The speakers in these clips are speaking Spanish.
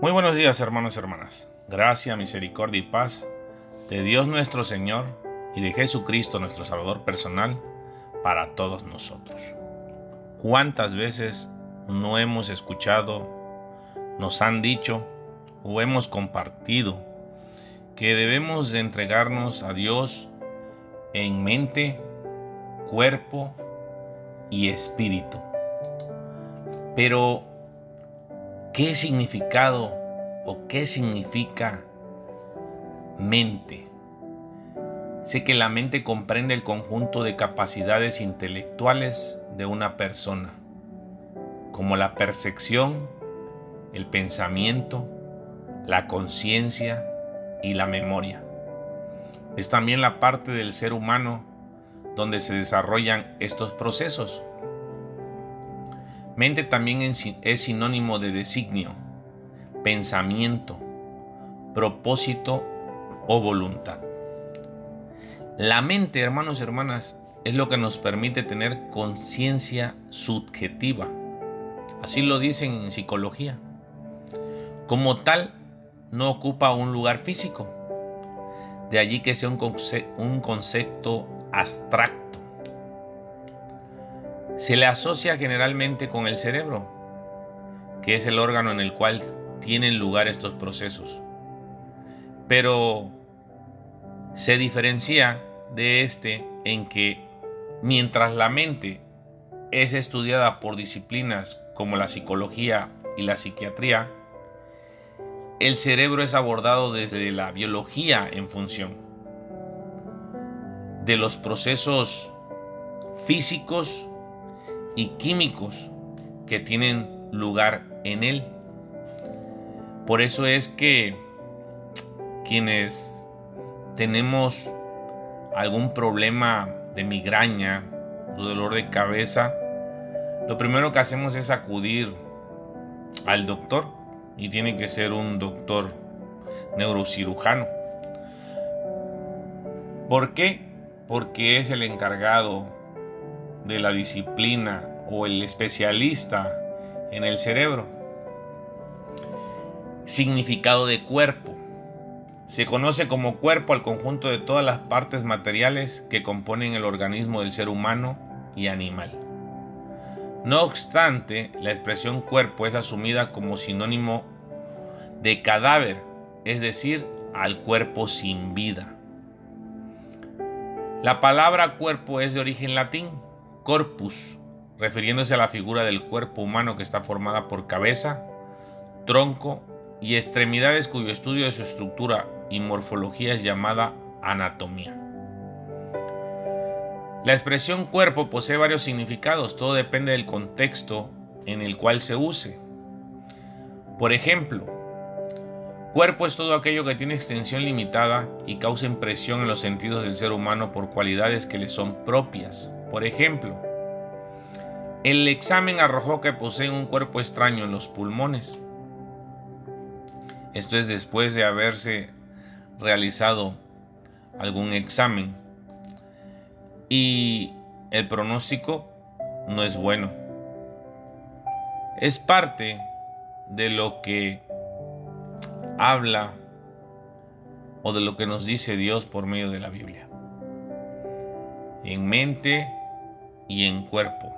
Muy buenos días hermanos y hermanas. Gracia, misericordia y paz de Dios nuestro Señor y de Jesucristo nuestro Salvador personal para todos nosotros. ¿Cuántas veces no hemos escuchado, nos han dicho o hemos compartido que debemos de entregarnos a Dios en mente, cuerpo y espíritu? Pero ¿Qué significado o qué significa mente? Sé que la mente comprende el conjunto de capacidades intelectuales de una persona, como la percepción, el pensamiento, la conciencia y la memoria. Es también la parte del ser humano donde se desarrollan estos procesos. Mente también es sinónimo de designio, pensamiento, propósito o voluntad. La mente, hermanos y hermanas, es lo que nos permite tener conciencia subjetiva. Así lo dicen en psicología. Como tal, no ocupa un lugar físico. De allí que sea un, concepto abstracto se le asocia generalmente con el cerebro, que es el órgano en el cual tienen lugar estos procesos. Pero se diferencia de este en que mientras la mente es estudiada por disciplinas como la psicología y la psiquiatría, el cerebro es abordado desde la biología en función de los procesos físicos y químicos que tienen lugar en él. Por eso es que quienes tenemos algún problema de migraña o dolor de cabeza, lo primero que hacemos es acudir al doctor y tiene que ser un doctor neurocirujano. ¿Por qué? Porque es el encargado de la disciplina o el especialista en el cerebro. Significado de cuerpo. Se conoce como cuerpo al conjunto de todas las partes materiales que componen el organismo del ser humano y animal. No obstante, la expresión cuerpo es asumida como sinónimo de cadáver, es decir, al cuerpo sin vida. La palabra cuerpo es de origen latín corpus, refiriéndose a la figura del cuerpo humano que está formada por cabeza, tronco y extremidades cuyo estudio de su estructura y morfología es llamada anatomía. La expresión cuerpo posee varios significados, todo depende del contexto en el cual se use. Por ejemplo, cuerpo es todo aquello que tiene extensión limitada y causa impresión en los sentidos del ser humano por cualidades que le son propias. Por ejemplo, el examen arrojó que poseen un cuerpo extraño en los pulmones. Esto es después de haberse realizado algún examen y el pronóstico no es bueno. Es parte de lo que habla o de lo que nos dice Dios por medio de la Biblia. En mente y en cuerpo.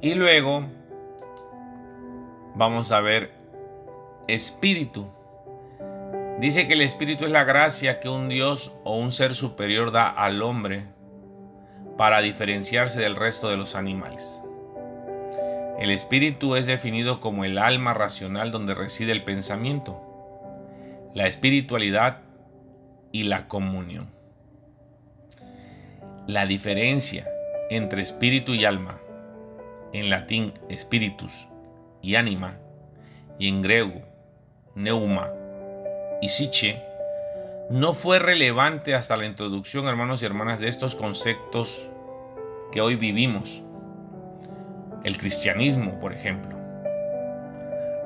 Y luego vamos a ver espíritu. Dice que el espíritu es la gracia que un Dios o un ser superior da al hombre para diferenciarse del resto de los animales. El espíritu es definido como el alma racional donde reside el pensamiento, la espiritualidad y la comunión. La diferencia entre espíritu y alma, en latín spiritus y anima, y en griego neuma y psiche, no fue relevante hasta la introducción, hermanos y hermanas, de estos conceptos que hoy vivimos. El cristianismo, por ejemplo.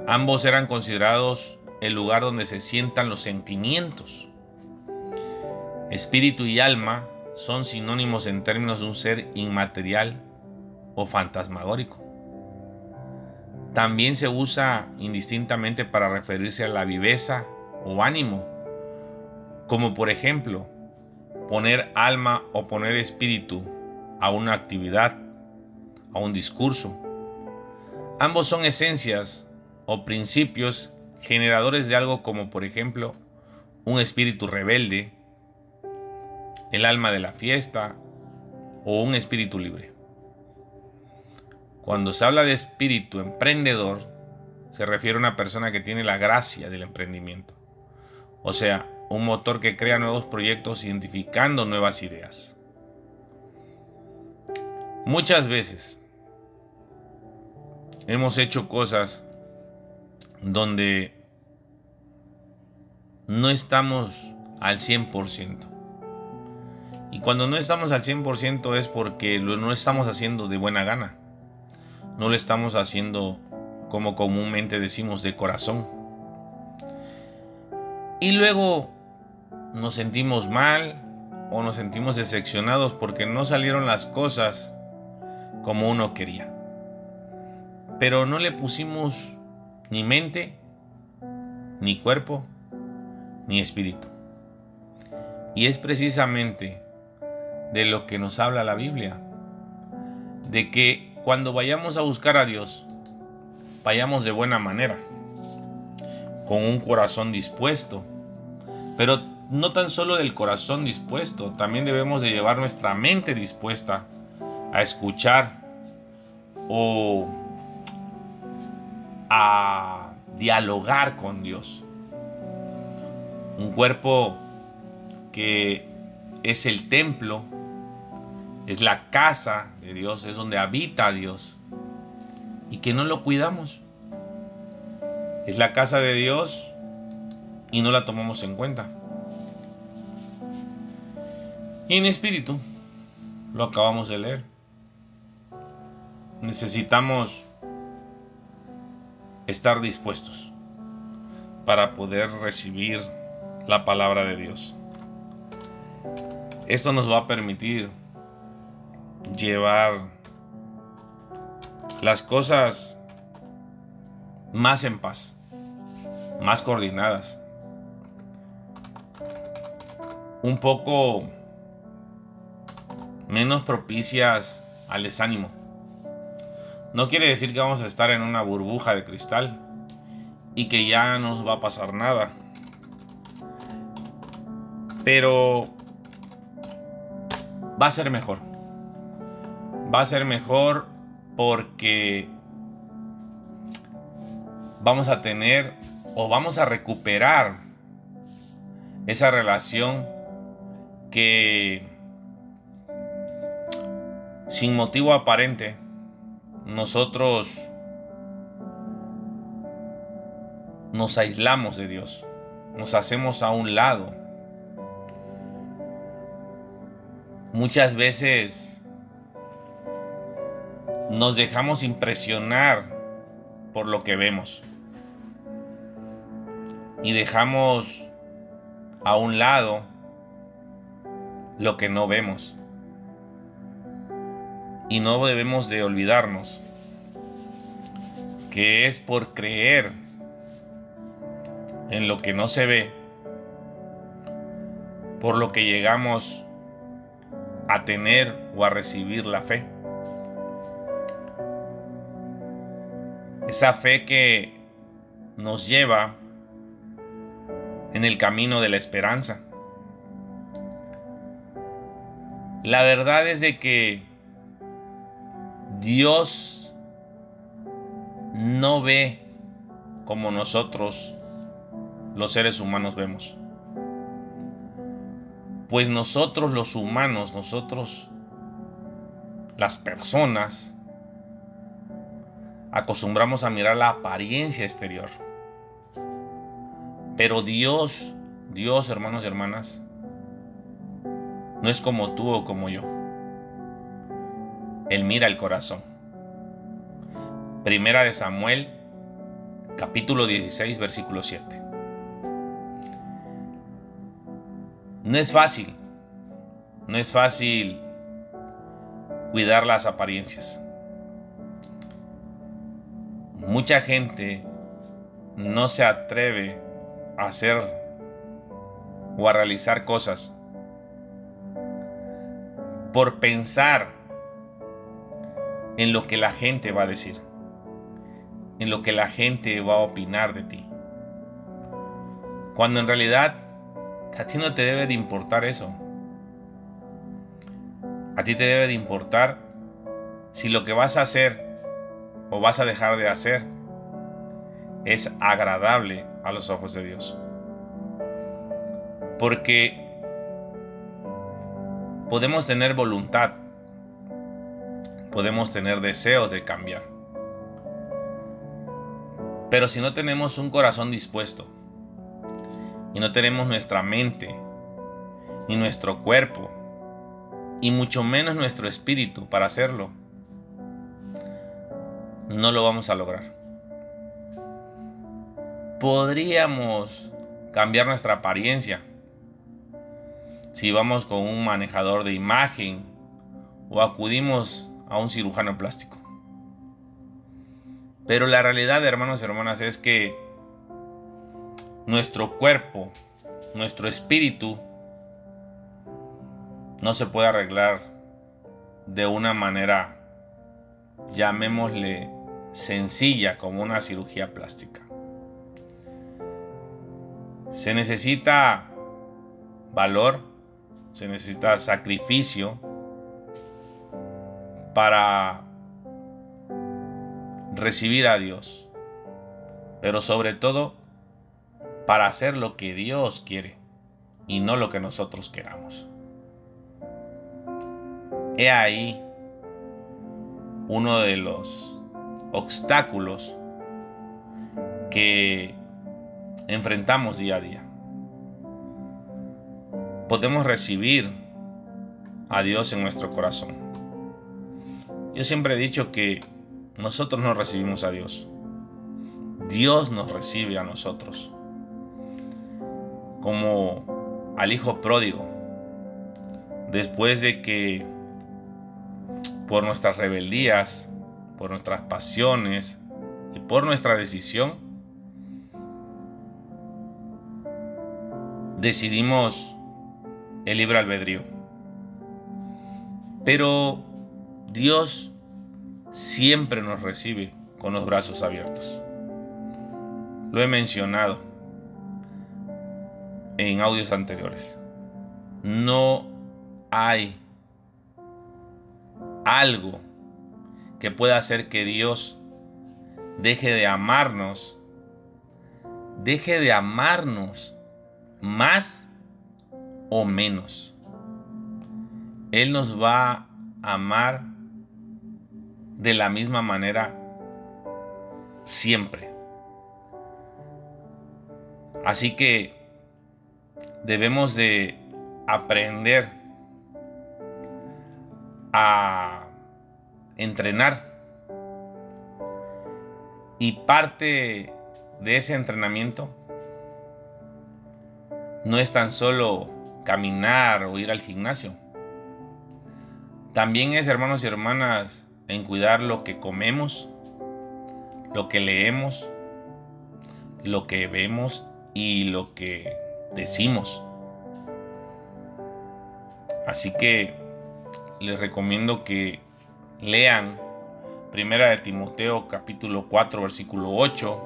Ambos eran considerados el lugar donde se sientan los sentimientos. Espíritu y alma son sinónimos en términos de un ser inmaterial o fantasmagórico. también se usa indistintamente para referirse a la viveza o ánimo, como por ejemplo poner alma o poner espíritu a una actividad, a un discurso. Ambos son esencias o principios generadores de algo como por ejemplo un espíritu rebelde, el alma de la fiesta o un espíritu libre. Cuando se habla de espíritu emprendedor, se refiere a una persona que tiene la gracia del emprendimiento. O sea, un motor que crea nuevos proyectos identificando nuevas ideas. Muchas veces hemos hecho cosas donde no estamos al 100%. Y cuando no estamos al 100% es porque lo no estamos haciendo de buena gana. No lo estamos haciendo como comúnmente decimos de corazón. Y luego nos sentimos mal o nos sentimos decepcionados porque no salieron las cosas como uno quería. Pero no le pusimos ni mente, ni cuerpo, ni espíritu. Y es precisamente de lo que nos habla la Biblia. De que cuando vayamos a buscar a Dios, vayamos de buena manera, con un corazón dispuesto. Pero no tan solo del corazón dispuesto, también debemos de llevar nuestra mente dispuesta a escuchar o a dialogar con Dios. Un cuerpo que es el templo, es la casa de Dios, es donde habita Dios y que no lo cuidamos. Es la casa de Dios y no la tomamos en cuenta. Y en espíritu, lo acabamos de leer. Necesitamos estar dispuestos para poder recibir la palabra de Dios. Esto nos va a permitir llevar las cosas más en paz, más coordinadas, un poco menos propicias al desánimo. No quiere decir que vamos a estar en una burbuja de cristal y que ya no nos va a pasar nada. Pero va a ser mejor. Va a ser mejor porque vamos a tener o vamos a recuperar esa relación que sin motivo aparente nosotros nos aislamos de Dios, nos hacemos a un lado. Muchas veces nos dejamos impresionar por lo que vemos y dejamos a un lado lo que no vemos. Y no debemos de olvidarnos que es por creer en lo que no se ve, por lo que llegamos a tener o a recibir la fe. Esa fe que nos lleva en el camino de la esperanza. La verdad es de que Dios no ve como nosotros los seres humanos vemos. Pues nosotros los humanos, nosotros las personas, acostumbramos a mirar la apariencia exterior. Pero Dios, Dios hermanos y hermanas, no es como tú o como yo. Él mira el corazón. Primera de Samuel, capítulo 16, versículo 7. No es fácil, no es fácil cuidar las apariencias. Mucha gente no se atreve a hacer o a realizar cosas por pensar en lo que la gente va a decir, en lo que la gente va a opinar de ti. Cuando en realidad a ti no te debe de importar eso. A ti te debe de importar si lo que vas a hacer o vas a dejar de hacer es agradable a los ojos de Dios. Porque podemos tener voluntad, podemos tener deseo de cambiar. Pero si no tenemos un corazón dispuesto y no tenemos nuestra mente ni nuestro cuerpo y mucho menos nuestro espíritu para hacerlo, no lo vamos a lograr. Podríamos cambiar nuestra apariencia si vamos con un manejador de imagen o acudimos a un cirujano plástico. Pero la realidad, hermanos y hermanas, es que nuestro cuerpo, nuestro espíritu, no se puede arreglar de una manera, llamémosle, sencilla como una cirugía plástica. Se necesita valor, se necesita sacrificio para recibir a Dios, pero sobre todo para hacer lo que Dios quiere y no lo que nosotros queramos. He ahí uno de los obstáculos que enfrentamos día a día podemos recibir a Dios en nuestro corazón. Yo siempre he dicho que nosotros no recibimos a Dios. Dios nos recibe a nosotros. Como al hijo pródigo. Después de que por nuestras rebeldías, por nuestras pasiones y por nuestra decisión, decidimos el libre albedrío. Pero Dios siempre nos recibe con los brazos abiertos. Lo he mencionado en audios anteriores. No hay algo que pueda hacer que Dios deje de amarnos, deje de amarnos más o menos. Él nos va a amar de la misma manera siempre. Así que debemos de aprender a entrenar. Y parte de ese entrenamiento no es tan solo caminar o ir al gimnasio. También es, hermanos y hermanas, en cuidar lo que comemos, lo que leemos, lo que vemos y lo que decimos. Así que les recomiendo que lean Primera de Timoteo capítulo 4 versículo 8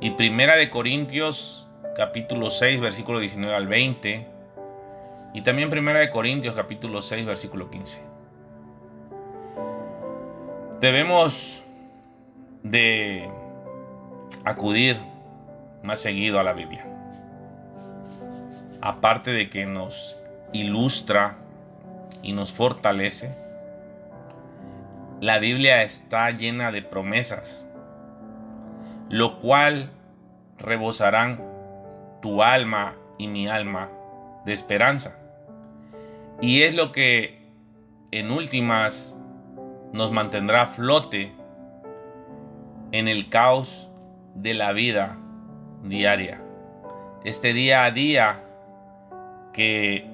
y Primera de Corintios capítulo 6 versículo 19 al 20 y también Primera de Corintios capítulo 6 versículo 15. Debemos de acudir más seguido a la Biblia. Aparte de que nos ilustra y nos fortalece, la Biblia está llena de promesas, lo cual rebosarán tu alma y mi alma de esperanza. Y es lo que en últimas nos mantendrá a flote en el caos de la vida diaria. Este día a día que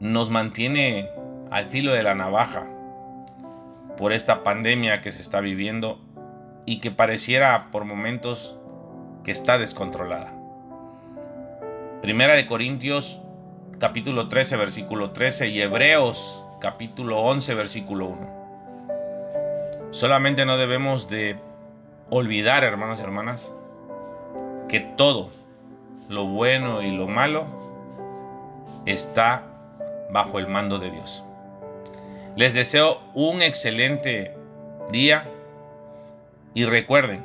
nos mantiene al filo de la navaja por esta pandemia que se está viviendo y que pareciera por momentos que está descontrolada. Primera de Corintios capítulo 13 versículo 13 y Hebreos capítulo 11 versículo 1. Solamente no debemos de olvidar, hermanos y hermanas, que todo, lo bueno y lo malo, está bajo el mando de Dios. Les deseo un excelente día y recuerden,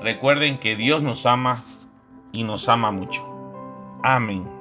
recuerden que Dios nos ama y nos ama mucho. Amén.